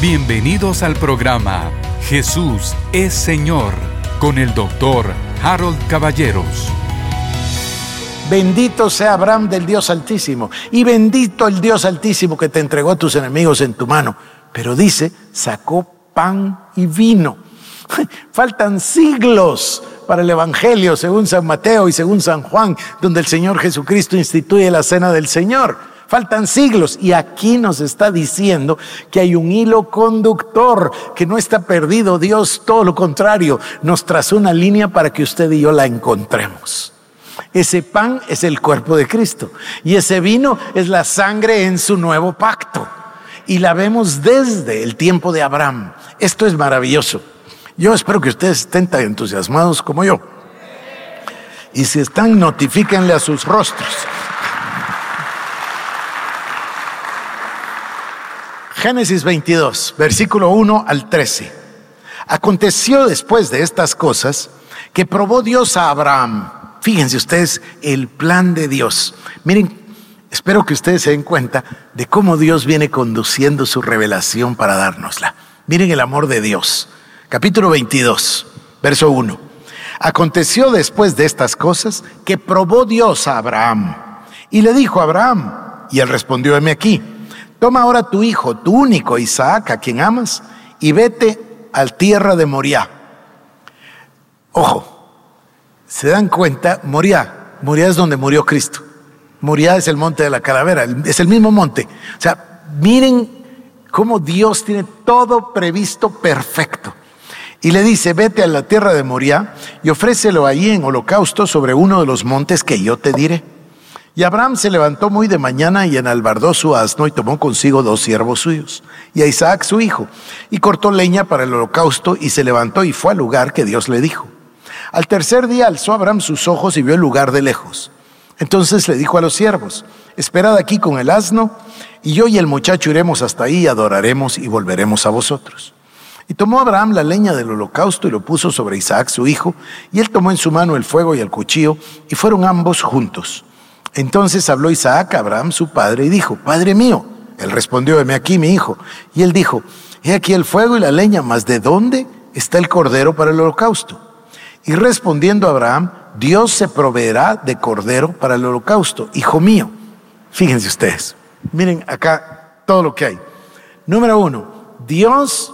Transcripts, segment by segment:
Bienvenidos al programa Jesús es Señor con el doctor Harold Caballeros. Bendito sea Abraham del Dios Altísimo y bendito el Dios Altísimo que te entregó a tus enemigos en tu mano. Pero dice, sacó pan y vino. Faltan siglos para el Evangelio según San Mateo y según San Juan, donde el Señor Jesucristo instituye la cena del Señor. Faltan siglos y aquí nos está diciendo que hay un hilo conductor que no está perdido. Dios, todo lo contrario, nos trazó una línea para que usted y yo la encontremos. Ese pan es el cuerpo de Cristo y ese vino es la sangre en su nuevo pacto. Y la vemos desde el tiempo de Abraham. Esto es maravilloso. Yo espero que ustedes estén tan entusiasmados como yo. Y si están, notifíquenle a sus rostros. Génesis 22, versículo 1 al 13. Aconteció después de estas cosas que probó Dios a Abraham. Fíjense ustedes el plan de Dios. Miren, espero que ustedes se den cuenta de cómo Dios viene conduciendo su revelación para dárnosla. Miren el amor de Dios. Capítulo 22, verso 1. Aconteció después de estas cosas que probó Dios a Abraham y le dijo a Abraham, y él respondió, heme aquí Toma ahora tu hijo, tu único Isaac, a quien amas, y vete a la tierra de Moriah. Ojo, se dan cuenta, Moriah, Moriah es donde murió Cristo. Moriah es el monte de la calavera, es el mismo monte. O sea, miren cómo Dios tiene todo previsto perfecto. Y le dice, vete a la tierra de Moriah y ofrécelo ahí en holocausto sobre uno de los montes que yo te diré. Y Abraham se levantó muy de mañana y enalbardó su asno y tomó consigo dos siervos suyos y a Isaac su hijo y cortó leña para el holocausto y se levantó y fue al lugar que Dios le dijo. Al tercer día alzó Abraham sus ojos y vio el lugar de lejos. Entonces le dijo a los siervos, esperad aquí con el asno y yo y el muchacho iremos hasta ahí, adoraremos y volveremos a vosotros. Y tomó Abraham la leña del holocausto y lo puso sobre Isaac su hijo, y él tomó en su mano el fuego y el cuchillo, y fueron ambos juntos. Entonces habló Isaac a Abraham, su padre, y dijo, Padre mío. Él respondió, heme aquí, mi hijo. Y él dijo, he aquí el fuego y la leña, mas ¿de dónde está el cordero para el holocausto? Y respondiendo Abraham, Dios se proveerá de cordero para el holocausto, hijo mío. Fíjense ustedes, miren acá todo lo que hay. Número uno, Dios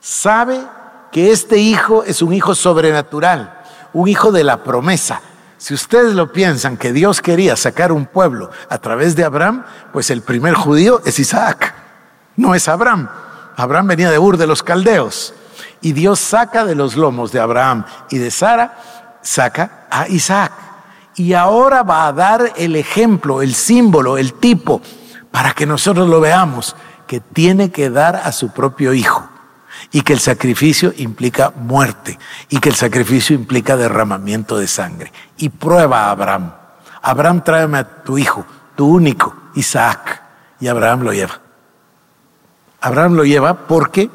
sabe que este hijo es un hijo sobrenatural, un hijo de la promesa. Si ustedes lo piensan que Dios quería sacar un pueblo a través de Abraham, pues el primer judío es Isaac, no es Abraham. Abraham venía de Ur de los Caldeos y Dios saca de los lomos de Abraham y de Sara, saca a Isaac. Y ahora va a dar el ejemplo, el símbolo, el tipo, para que nosotros lo veamos, que tiene que dar a su propio hijo y que el sacrificio implica muerte y que el sacrificio implica derramamiento de sangre. Y prueba a Abraham. Abraham, tráeme a tu hijo, tu único, Isaac. Y Abraham lo lleva. Abraham lo lleva porque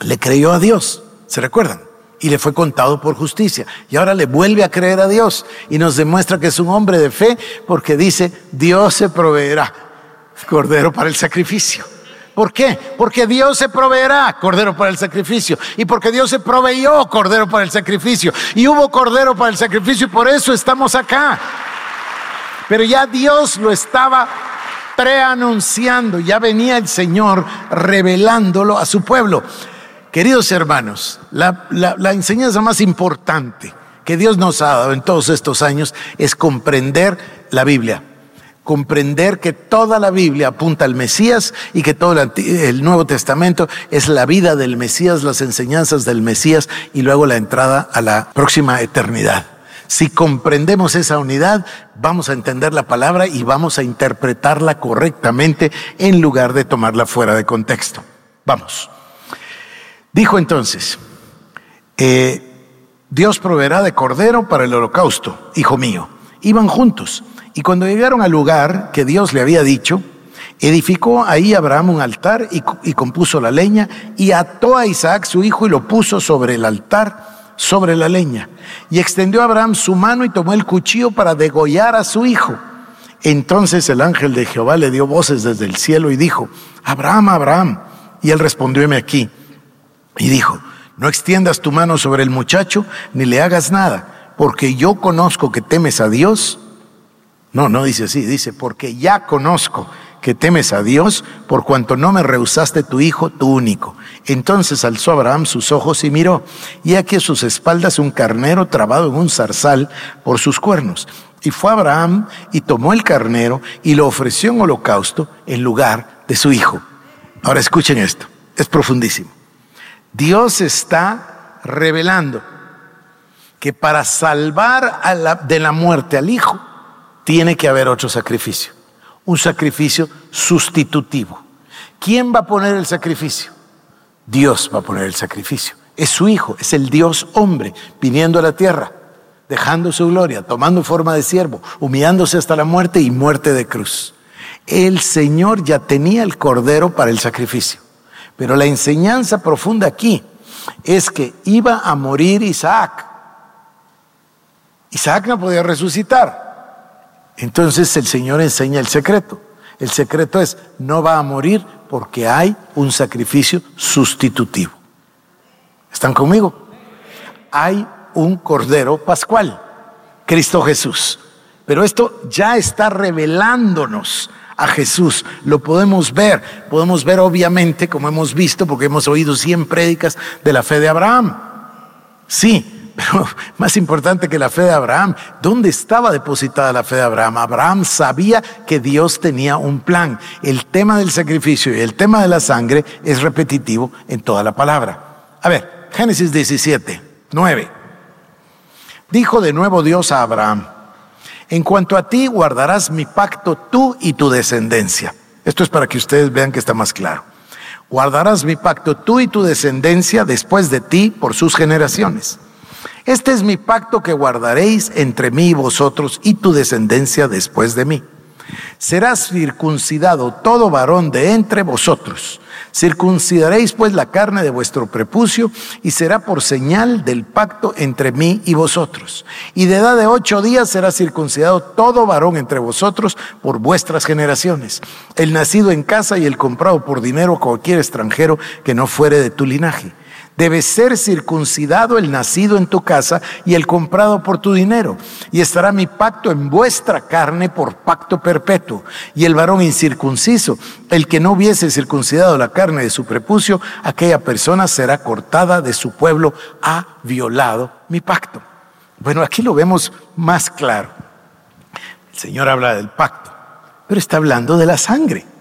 le creyó a Dios. ¿Se recuerdan? Y le fue contado por justicia. Y ahora le vuelve a creer a Dios. Y nos demuestra que es un hombre de fe porque dice, Dios se proveerá cordero para el sacrificio. ¿Por qué? Porque Dios se proveerá cordero para el sacrificio. Y porque Dios se proveyó cordero para el sacrificio. Y hubo cordero para el sacrificio y por eso estamos acá. Pero ya Dios lo estaba preanunciando. Ya venía el Señor revelándolo a su pueblo. Queridos hermanos, la, la enseñanza más importante que Dios nos ha dado en todos estos años es comprender la Biblia comprender que toda la Biblia apunta al Mesías y que todo el Nuevo Testamento es la vida del Mesías, las enseñanzas del Mesías y luego la entrada a la próxima eternidad. Si comprendemos esa unidad, vamos a entender la palabra y vamos a interpretarla correctamente en lugar de tomarla fuera de contexto. Vamos. Dijo entonces, eh, Dios proveerá de cordero para el holocausto, hijo mío. Iban juntos. Y cuando llegaron al lugar que Dios le había dicho, edificó ahí Abraham un altar y, compuso la leña y ató a Isaac su hijo y lo puso sobre el altar, sobre la leña. Y extendió Abraham su mano y tomó el cuchillo para degollar a su hijo. Entonces el ángel de Jehová le dio voces desde el cielo y dijo, Abraham, Abraham. Y él respondióme aquí y dijo, no extiendas tu mano sobre el muchacho ni le hagas nada, porque yo conozco que temes a Dios. No, no dice así, dice, porque ya conozco que temes a Dios, por cuanto no me rehusaste tu hijo, tu único. Entonces alzó Abraham sus ojos y miró, y aquí a sus espaldas un carnero trabado en un zarzal por sus cuernos. Y fue Abraham y tomó el carnero y lo ofreció en holocausto en lugar de su hijo. Ahora escuchen esto, es profundísimo. Dios está revelando que para salvar de la muerte al hijo, tiene que haber otro sacrificio un sacrificio sustitutivo. ¿Quién va a poner el sacrificio? Dios va a poner el sacrificio. Es su Hijo, es el Dios hombre, viniendo a la tierra, dejando su gloria, tomando forma de siervo, humillándose hasta la muerte y muerte de cruz. El Señor ya tenía el cordero para el sacrificio. Pero la enseñanza profunda aquí es que iba a morir Isaac. Isaac no podía resucitar. Entonces el Señor enseña el secreto. El secreto es, no va a morir porque hay un sacrificio sustitutivo. ¿Están conmigo? Hay un Cordero Pascual, Cristo Jesús. Pero esto ya está revelándonos a Jesús. Lo podemos ver. Podemos ver obviamente, como hemos visto, porque hemos oído 100 prédicas de la fe de Abraham. Sí, pero más importante que la fe de Abraham, ¿dónde estaba depositada la fe de Abraham? Abraham sabía que Dios tenía un plan. El tema del sacrificio y el tema de la sangre es repetitivo en toda la palabra. A ver, Génesis 17, 9. Dijo de nuevo Dios a Abraham, en cuanto a ti guardarás mi pacto tú y tu descendencia. Esto es para que ustedes vean que está más claro. Guardarás mi pacto tú y tu descendencia después de ti por sus generaciones este es mi pacto que guardaréis entre mí y vosotros y tu descendencia después de mí. Serás circuncidado todo varón de entre vosotros. Circuncidaréis pues la carne de vuestro prepucio y será por señal del pacto entre mí y vosotros. Y de edad de ocho días será circuncidado todo varón entre vosotros por vuestras generaciones. El nacido en casa y el comprado por dinero cualquier extranjero que no fuere de tu linaje Debe ser circuncidado el nacido en tu casa y el comprado por tu dinero. Y estará mi pacto en vuestra carne por pacto perpetuo. Y el varón incircunciso, el que no hubiese circuncidado la carne de su prepucio, aquella persona será cortada de su pueblo, ha violado mi pacto. Bueno, aquí lo vemos más claro. El Señor habla del pacto, pero está hablando de la sangre.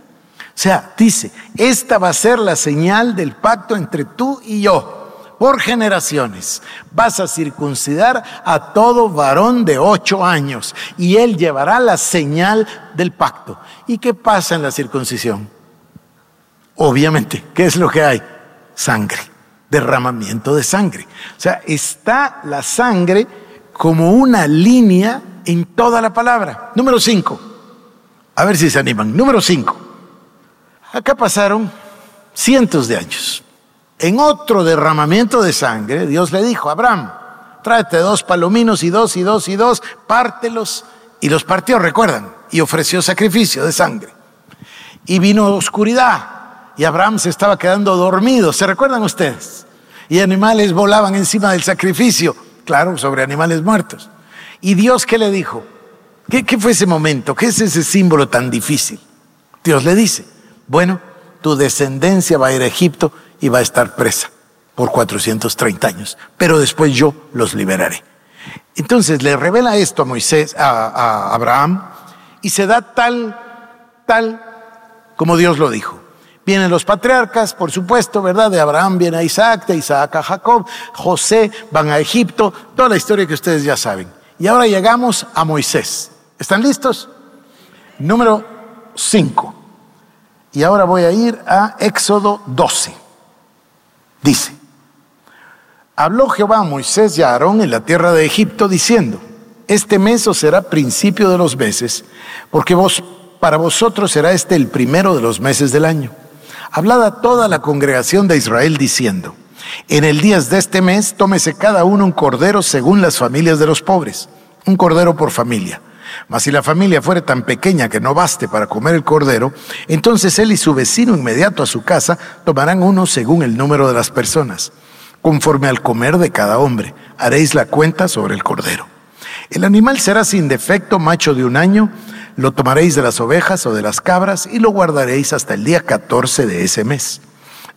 O sea, dice, esta va a ser la señal del pacto entre tú y yo. Por generaciones vas a circuncidar a todo varón de ocho años y él llevará la señal del pacto. ¿Y qué pasa en la circuncisión? Obviamente, ¿qué es lo que hay? Sangre, derramamiento de sangre. O sea, está la sangre como una línea en toda la palabra. Número cinco. A ver si se animan. Número cinco. Acá pasaron cientos de años. En otro derramamiento de sangre, Dios le dijo, Abraham, tráete dos palominos y dos y dos y dos, pártelos. Y los partió, recuerdan, y ofreció sacrificio de sangre. Y vino oscuridad, y Abraham se estaba quedando dormido, ¿se recuerdan ustedes? Y animales volaban encima del sacrificio, claro, sobre animales muertos. ¿Y Dios qué le dijo? ¿Qué, qué fue ese momento? ¿Qué es ese símbolo tan difícil? Dios le dice, bueno, tu descendencia va a ir a Egipto y va a estar presa por 430 años, pero después yo los liberaré. Entonces le revela esto a Moisés, a, Abraham, y se da tal, tal como Dios lo dijo. Vienen los patriarcas, por supuesto, ¿verdad? De Abraham viene a Isaac, de Isaac a Jacob, José van a Egipto, toda la historia que ustedes ya saben. Y ahora llegamos a Moisés. ¿Están listos? Número 5. Y ahora voy a ir a Éxodo 12. Dice, habló Jehová a Moisés y a Aarón en la tierra de Egipto diciendo, este mes os será principio de los meses, porque vos, para vosotros será este el primero de los meses del año. Hablad a toda la congregación de Israel diciendo, en el día de este mes tómese cada uno un cordero según las familias de los pobres, un cordero por familia Mas si la familia fuere tan pequeña que no baste para comer el cordero, entonces él y su vecino inmediato a su casa tomarán uno según el número de las personas. Conforme al comer de cada hombre, haréis la cuenta sobre el cordero. El animal será sin defecto, macho de un año, lo tomaréis de las ovejas o de las cabras y lo guardaréis hasta el día 14 de ese mes.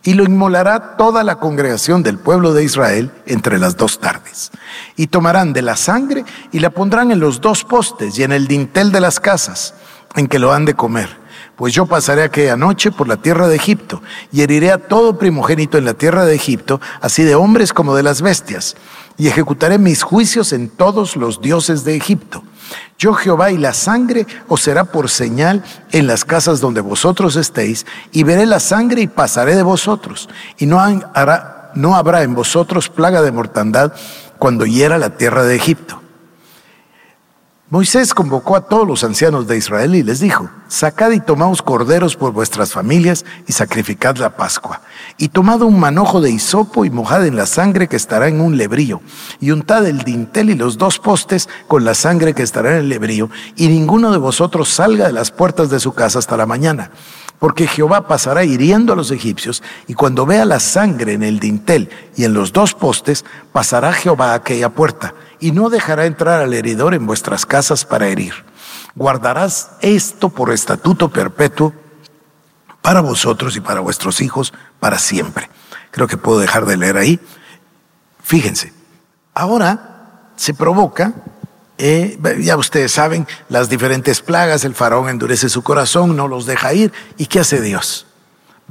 Y lo inmolará toda la congregación del pueblo de Israel entre las dos tardes. Y tomarán de la sangre y la pondrán en los dos postes y en el dintel de las casas en que lo han de comer. Pues yo pasaré aquella noche por la tierra de Egipto y heriré a todo primogénito en la tierra de Egipto, así de hombres como de las bestias, y ejecutaré mis juicios en todos los dioses de Egipto yo Jehová y la sangre os será por señal en las casas donde vosotros estéis, y veré la sangre y pasaré de vosotros, y no, habrá en vosotros plaga de mortandad cuando hiera la tierra de Egipto. Moisés convocó a todos los ancianos de Israel y les dijo, sacad y tomaos corderos por vuestras familias y sacrificad la Pascua. Y tomad un manojo de hisopo y mojad en la sangre que estará en un lebrío. Y untad el dintel y los dos postes con la sangre que estará en el lebrío. Y ninguno de vosotros salga de las puertas de su casa hasta la mañana. Porque Jehová pasará hiriendo a los egipcios, y cuando vea la sangre en el dintel y en los dos postes, pasará Jehová a aquella puerta y no dejará entrar al heridor en vuestras casas para herir. Guardarás esto por estatuto perpetuo para vosotros y para vuestros hijos para siempre. Creo que puedo dejar de leer ahí. Fíjense, ahora se provoca, eh, ya ustedes saben, las diferentes plagas, el faraón endurece su corazón, no los deja ir. ¿Y qué hace Dios?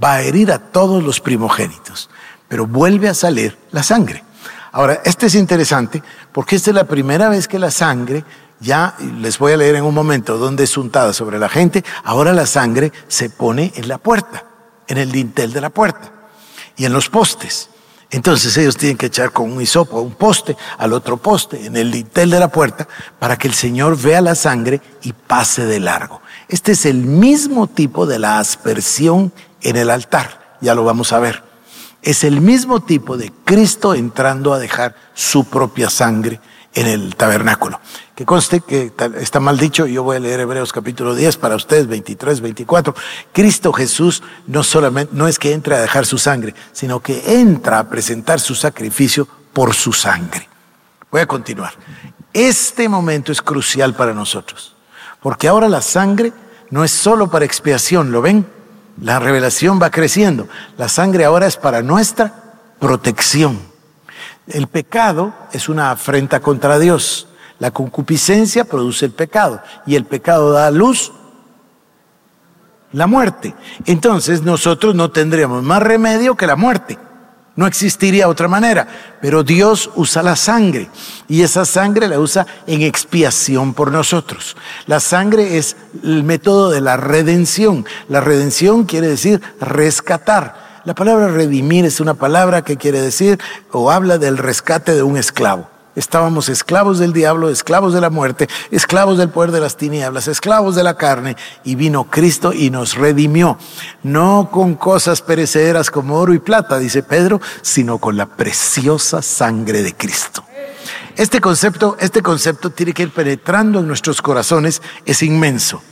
Va a herir a todos los primogénitos, pero vuelve a salir la sangre. Ahora, este es interesante porque esta es la primera vez que la sangre, ya les voy a leer en un momento donde es untada sobre la gente, ahora la sangre se pone en la puerta, en el dintel de la puerta y en los postes. Entonces ellos tienen que echar con un hisopo un poste, al otro poste, en el dintel de la puerta, para que el Señor vea la sangre y pase de largo. Este es el mismo tipo de la aspersión en el altar, ya lo vamos a ver es el mismo tipo de Cristo entrando a dejar su propia sangre en el tabernáculo. Que conste que está mal dicho, yo voy a leer Hebreos capítulo 10 para ustedes, 23, 24. Cristo Jesús no solamente, no es que entre a dejar su sangre, sino que entra a presentar su sacrificio por su sangre. Voy a continuar. Este momento es crucial para nosotros, porque ahora la sangre no es solo para expiación, ¿lo ven? La revelación va creciendo. La sangre ahora es para nuestra protección. El pecado es una afrenta contra Dios. La concupiscencia produce el pecado y el pecado da a luz la muerte. Entonces nosotros no tendríamos más remedio que la muerte. No existiría otra manera. Pero Dios usa la sangre y esa sangre la usa en expiación por nosotros. La sangre es el método de la redención. La redención quiere decir rescatar. La palabra redimir es una palabra que quiere decir o habla del rescate de un esclavo. Estábamos esclavos del diablo, esclavos de la muerte, esclavos del poder de las tinieblas, esclavos de la carne, y vino Cristo y nos redimió, no con cosas perecederas como oro y plata, dice Pedro, sino con la preciosa sangre de Cristo. Este concepto, este concepto tiene que ir penetrando en nuestros corazones, es inmenso.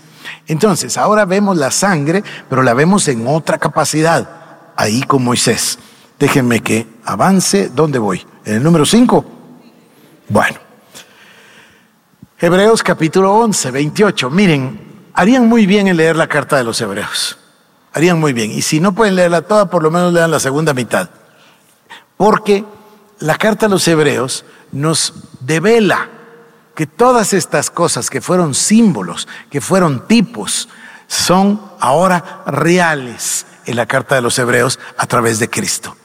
Entonces, ahora vemos la sangre, pero la vemos en otra capacidad, ahí con Moisés. Déjenme que avance, ¿dónde voy? En el número 5. Bueno, Hebreos capítulo 11, 28. Miren, harían muy bien en leer la carta de los Hebreos. Harían muy bien. Y si no pueden leerla toda, por lo menos lean la segunda mitad. Porque la carta de los Hebreos nos devela que todas estas cosas que fueron símbolos, que fueron tipos, son ahora reales en la carta de los Hebreos a través de Cristo.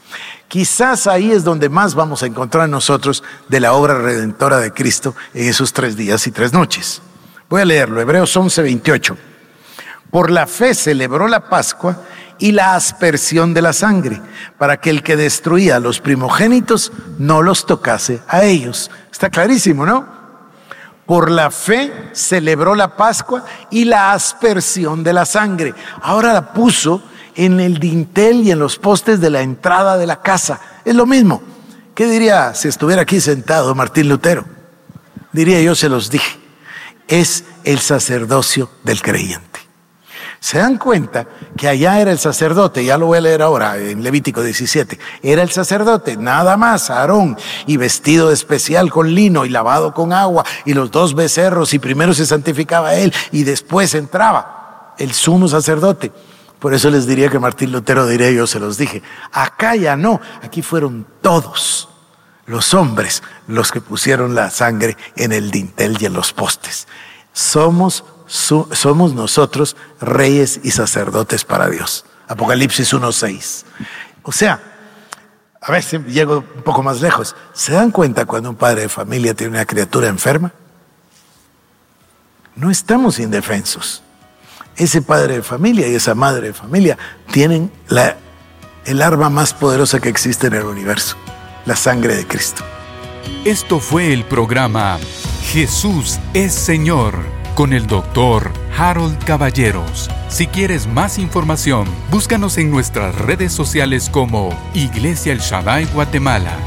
Quizás ahí es donde más vamos a encontrar nosotros de la obra redentora de Cristo en esos tres días y tres noches. Voy a leerlo, Hebreos 11, 28. Por la fe celebró la Pascua y la aspersión de la sangre, para que el que destruía a los primogénitos no los tocase a ellos. Está clarísimo, ¿no? Por la fe celebró la Pascua y la aspersión de la sangre. Ahora la puso en el dintel y en los postes de la entrada de la casa. Es lo mismo. ¿Qué diría si estuviera aquí sentado Martín Lutero? Diría yo, se los dije. Es el sacerdocio del creyente. Se dan cuenta que allá era el sacerdote, ya lo voy a leer ahora en Levítico 17, era el sacerdote, nada más, Aarón, y vestido especial con lino y lavado con agua, y los dos becerros, y primero se santificaba él y después entraba el sumo sacerdote. Por eso les diría que Martín Lutero diría, yo se los dije, acá ya no, aquí fueron todos los hombres los que pusieron la sangre en el dintel y en los postes. Somos somos nosotros reyes y sacerdotes para Dios. Apocalipsis 1.6. O sea, a veces llego un poco más lejos. ¿Se dan cuenta cuando un padre de familia tiene una criatura enferma? No estamos indefensos. Ese padre de familia y esa madre de familia tienen el arma más poderosa que existe en el universo, la sangre de Cristo. Esto fue el programa Jesús es Señor con el doctor Harold Caballeros. Si quieres más información, búscanos en nuestras redes sociales como Iglesia El Shaddai Guatemala